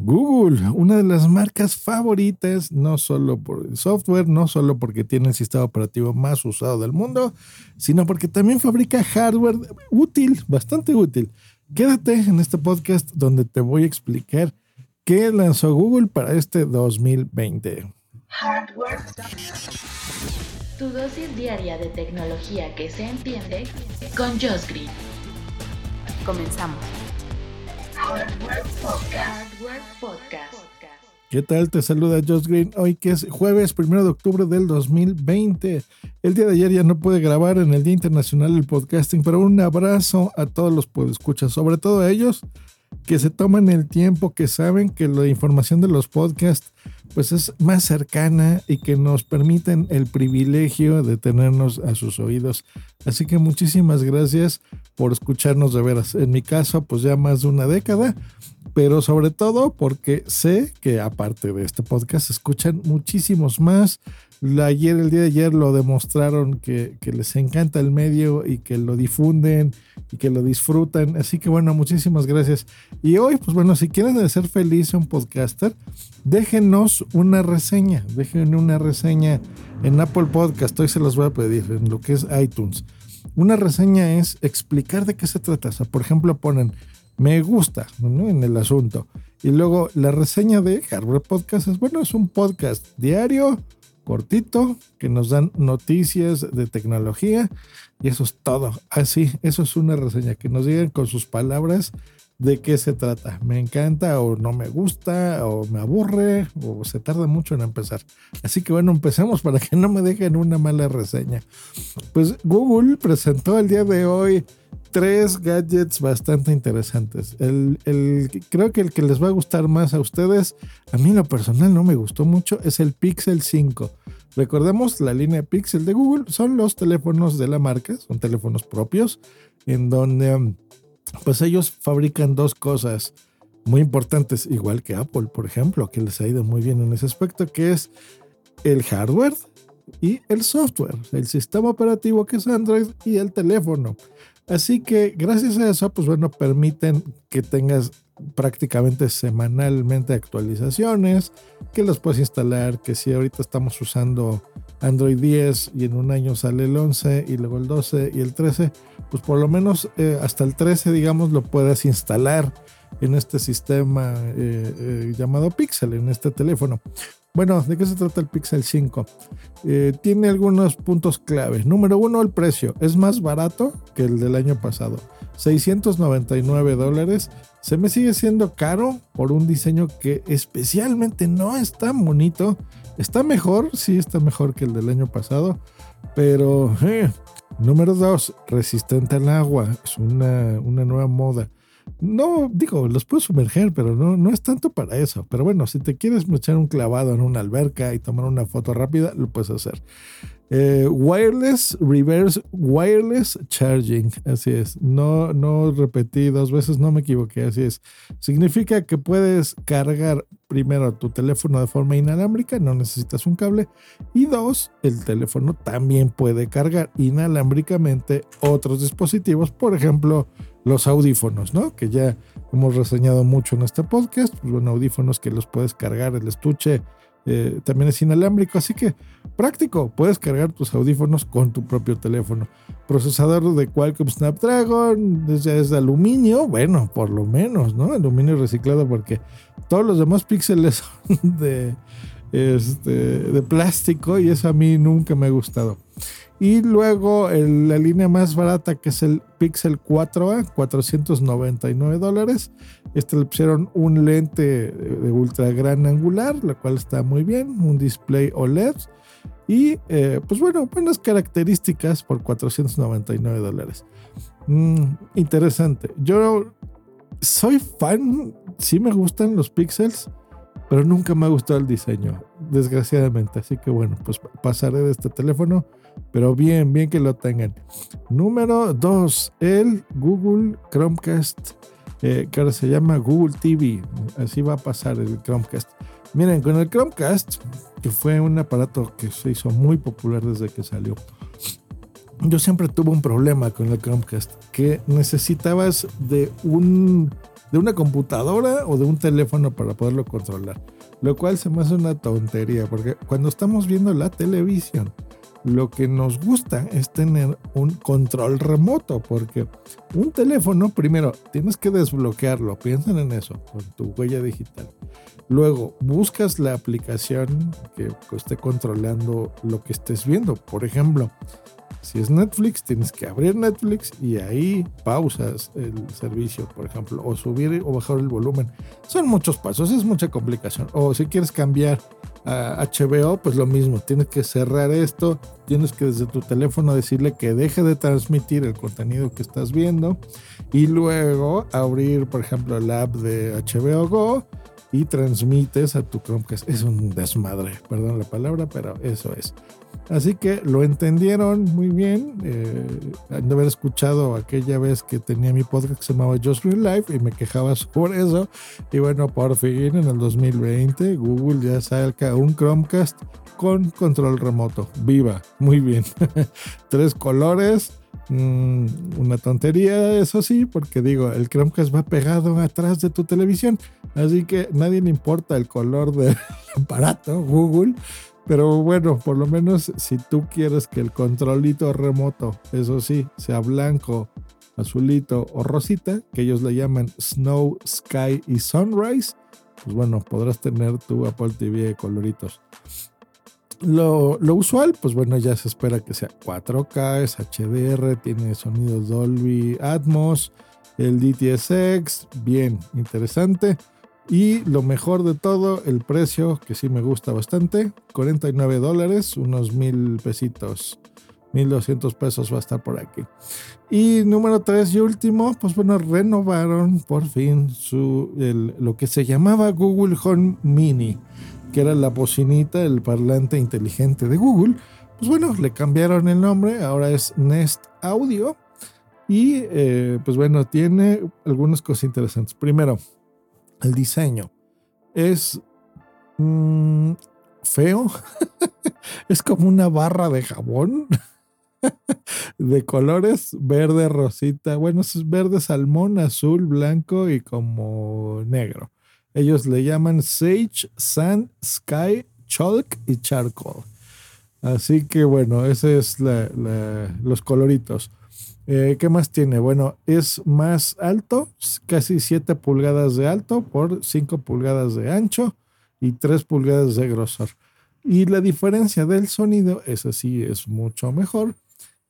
Google, una de las marcas favoritas, no solo por el software, no solo porque tiene el sistema operativo más usado del mundo, sino porque también fabrica hardware útil, bastante útil. Quédate en este podcast donde te voy a explicar qué lanzó Google para este 2020. Hardware. Tu dosis diaria de tecnología que se entiende con Josh Green. Comenzamos. ¿Qué tal? Te saluda Josh Green hoy que es jueves 1 de octubre del 2020. El día de ayer ya no pude grabar en el Día Internacional del Podcasting, pero un abrazo a todos los podescuchas, sobre todo a ellos que se toman el tiempo, que saben que la información de los podcasts pues es más cercana y que nos permiten el privilegio de tenernos a sus oídos. Así que muchísimas gracias por escucharnos de veras. En mi caso, pues ya más de una década, pero sobre todo porque sé que aparte de este podcast escuchan muchísimos más. Ayer, el día de ayer lo demostraron que, que les encanta el medio y que lo difunden y que lo disfrutan. Así que bueno, muchísimas gracias. Y hoy, pues bueno, si quieren ser feliz un podcaster, déjenos una reseña, déjenme una reseña en Apple Podcast, hoy se los voy a pedir, en lo que es iTunes. Una reseña es explicar de qué se trata. O sea, por ejemplo, ponen me gusta en el asunto. Y luego la reseña de Hardware Podcast es, bueno, es un podcast diario, cortito, que nos dan noticias de tecnología. Y eso es todo. Así, eso es una reseña, que nos digan con sus palabras de qué se trata. Me encanta o no me gusta o me aburre o se tarda mucho en empezar. Así que bueno, empecemos para que no me dejen una mala reseña. Pues Google presentó el día de hoy tres gadgets bastante interesantes. El, creo que el que les va a gustar más a ustedes, a mí lo personal no me gustó mucho, es el Pixel 5. Recordemos la línea Pixel de Google, son los teléfonos de la marca, son teléfonos propios, en donde pues ellos fabrican dos cosas muy importantes, igual que Apple, por ejemplo, que les ha ido muy bien en ese aspecto, que es el hardware y el software, el sistema operativo que es Android y el teléfono. Así que gracias a eso, pues bueno, permiten que tengas prácticamente semanalmente actualizaciones, que los puedes instalar, que si ahorita estamos usando Android 10 y en un año sale el 11 y luego el 12 y el 13, pues por lo menos eh, hasta el 13, digamos, lo puedes instalar en este sistema eh, eh, llamado Pixel, en este teléfono. Bueno, ¿de qué se trata el Pixel 5? tiene algunos puntos claves. Número uno, el precio. Es más barato que el del año pasado. 699 dólares. Se me sigue siendo caro por un diseño que especialmente no es tan bonito. Está mejor, sí está mejor que el del año pasado, pero eh, número dos, resistente al agua. Es una, una nueva moda. No, digo, los puedes sumerger, pero no, no es tanto para eso. Pero bueno, si te quieres echar un clavado en una alberca y tomar una foto rápida, lo puedes hacer. Eh, wireless Reverse Wireless Charging. Así es. No, no repetí dos veces, no me equivoqué. Así es. Significa que puedes cargar primero tu teléfono de forma inalámbrica, no necesitas un cable. Y dos, el teléfono también puede cargar inalámbricamente otros dispositivos, por ejemplo, los audífonos, ¿no? Que ya hemos reseñado mucho en este podcast. Pues, bueno, audífonos que los puedes cargar el estuche eh, también es inalámbrico, así que práctico, puedes cargar tus audífonos con tu propio teléfono. Procesador de Qualcomm Snapdragon, desde es de aluminio, bueno, por lo menos, ¿no? Aluminio reciclado porque todos los demás píxeles son de, este, de plástico y eso a mí nunca me ha gustado. Y luego la línea más barata que es el Pixel 4A, 499 dólares. Este le pusieron un lente de ultra gran angular, la cual está muy bien, un display OLED. Y eh, pues bueno, buenas características por 499 dólares. Mm, interesante. Yo soy fan, sí me gustan los pixels, pero nunca me ha gustado el diseño, desgraciadamente. Así que bueno, pues pasaré de este teléfono pero bien, bien que lo tengan. Número 2, el Google Chromecast, eh, que ahora se llama Google TV. Así va a pasar el Chromecast. Miren, con el Chromecast, que fue un aparato que se hizo muy popular desde que salió, yo siempre tuve un problema con el Chromecast, que necesitabas de un de una computadora o de un teléfono para poderlo controlar. Lo cual se me hace una tontería, porque cuando estamos viendo la televisión, lo que nos gusta es tener un control remoto, porque un teléfono, primero, tienes que desbloquearlo, piensen en eso, con tu huella digital. Luego, buscas la aplicación que esté controlando lo que estés viendo. Por ejemplo, si es Netflix, tienes que abrir Netflix y ahí pausas el servicio, por ejemplo, o subir o bajar el volumen. Son muchos pasos, es mucha complicación. O si quieres cambiar a HBO, pues lo mismo, tienes que cerrar esto, tienes que desde tu teléfono decirle que deje de transmitir el contenido que estás viendo y luego abrir, por ejemplo, la app de HBO Go y transmites a tu Chromecast. Es un desmadre, perdón la palabra, pero eso es. Así que lo entendieron muy bien. Eh, de haber escuchado aquella vez que tenía mi podcast que se llamaba Just Real Life y me quejaba sobre eso. Y bueno, por fin en el 2020 Google ya saca un Chromecast con control remoto. Viva, muy bien. Tres colores. Mm, una tontería, eso sí, porque digo, el Chromecast va pegado atrás de tu televisión, así que nadie le importa el color del aparato, Google, pero bueno, por lo menos si tú quieres que el controlito remoto, eso sí, sea blanco, azulito o rosita, que ellos le llaman Snow, Sky y Sunrise, pues bueno, podrás tener tu Apple TV de coloritos. Lo, usual, pues bueno, ya se espera que sea 4K, es HDR, tiene sonidos Dolby Atmos, el DTSX, bien, interesante. Y lo mejor de todo, el precio, que sí me gusta bastante, 49 dólares, unos mil pesitos, 1200 pesos va a estar por aquí. Y número 3 y último, pues bueno, renovaron por fin su, lo que se llamaba Google Home Mini, que era la bocinita, el parlante inteligente de Google. Pues bueno, le cambiaron el nombre, ahora es Nest Audio. Y eh, pues bueno, tiene algunas cosas interesantes. Primero, el diseño es mm, feo. es como una barra de jabón de colores verde, rosita. Bueno, es verde salmón, azul, blanco y como negro. Ellos le llaman Sage, Sand, Sky, Chalk y Charcoal. Así que bueno, ese es los coloritos. Eh, ¿Qué más tiene? Bueno, es más alto, casi 7 pulgadas de alto por 5 pulgadas de ancho y 3 pulgadas de grosor. Y la diferencia del sonido, es así, es mucho mejor.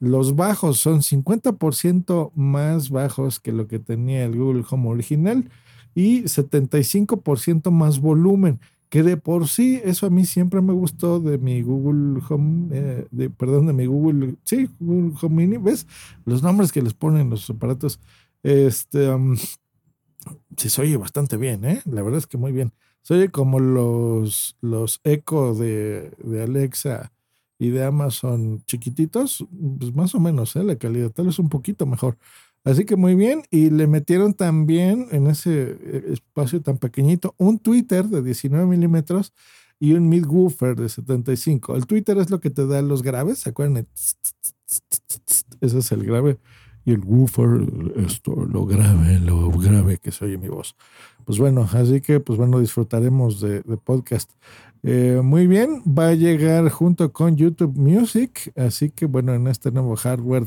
Los bajos son 50% más bajos que lo que tenía el Google Home original y 75% más volumen que de por sí eso a mí siempre me gustó de mi Google Home, eh, de, perdón, de mi Google, sí, Google Home Mini, ¿ves? Los nombres que les ponen los aparatos, este, sí se oye bastante bien, ¿eh? La verdad es que muy bien. Se oye como los, los Echo de, de Alexa y de Amazon chiquititos, pues más o menos, ¿eh? La calidad tal vez un poquito mejor. Así que muy bien. Y le metieron también en ese eh, espacio tan pequeñito un Twitter de 19 milímetros y un midwoofer de 75. El Twitter es lo que te da los graves, ¿se acuerdan? Ese es el grave. Y el woofer, esto, lo grave, lo grave que se oye mi voz. Pues bueno, así que pues bueno, disfrutaremos de, podcast. Eh, muy bien, va a llegar junto con YouTube Music, así que bueno, en este nuevo hardware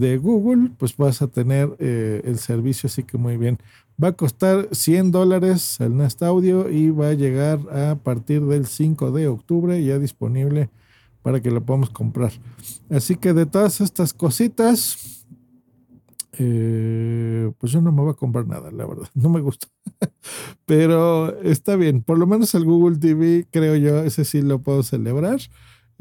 de Google, pues vas a tener eh, el servicio, así que muy bien. Va a costar 100 dólares el Nest Audio y va a llegar a partir del 5 de octubre ya disponible para que lo podamos comprar. Así que de todas estas cositas, eh, pues yo no me voy a comprar nada, la verdad, no me gusta. Pero está bien, por lo menos el Google TV, creo yo, ese sí lo puedo celebrar.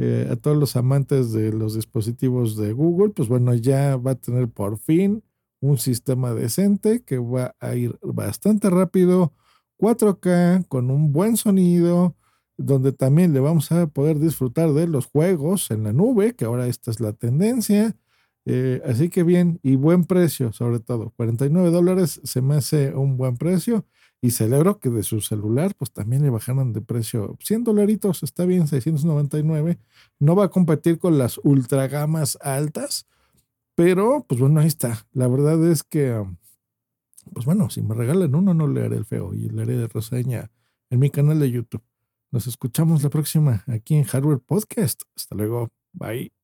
Eh, a todos los amantes de los dispositivos de Google, pues bueno, ya va a tener por fin un sistema decente que va a ir bastante rápido, 4K, con un buen sonido, donde también le vamos a poder disfrutar de los juegos en la nube, que ahora esta es la tendencia. Eh, así que bien, y buen precio, sobre todo. 49 dólares se me hace un buen precio. Y celebro que de su celular, pues también le bajaron de precio 100 dolaritos, está bien, 699. No va a competir con las ultra gamas altas, pero pues bueno, ahí está. La verdad es que um, pues bueno, si me regalan uno, no le haré el feo y le haré de reseña en mi canal de YouTube. Nos escuchamos la próxima aquí en Hardware Podcast. Hasta luego. Bye.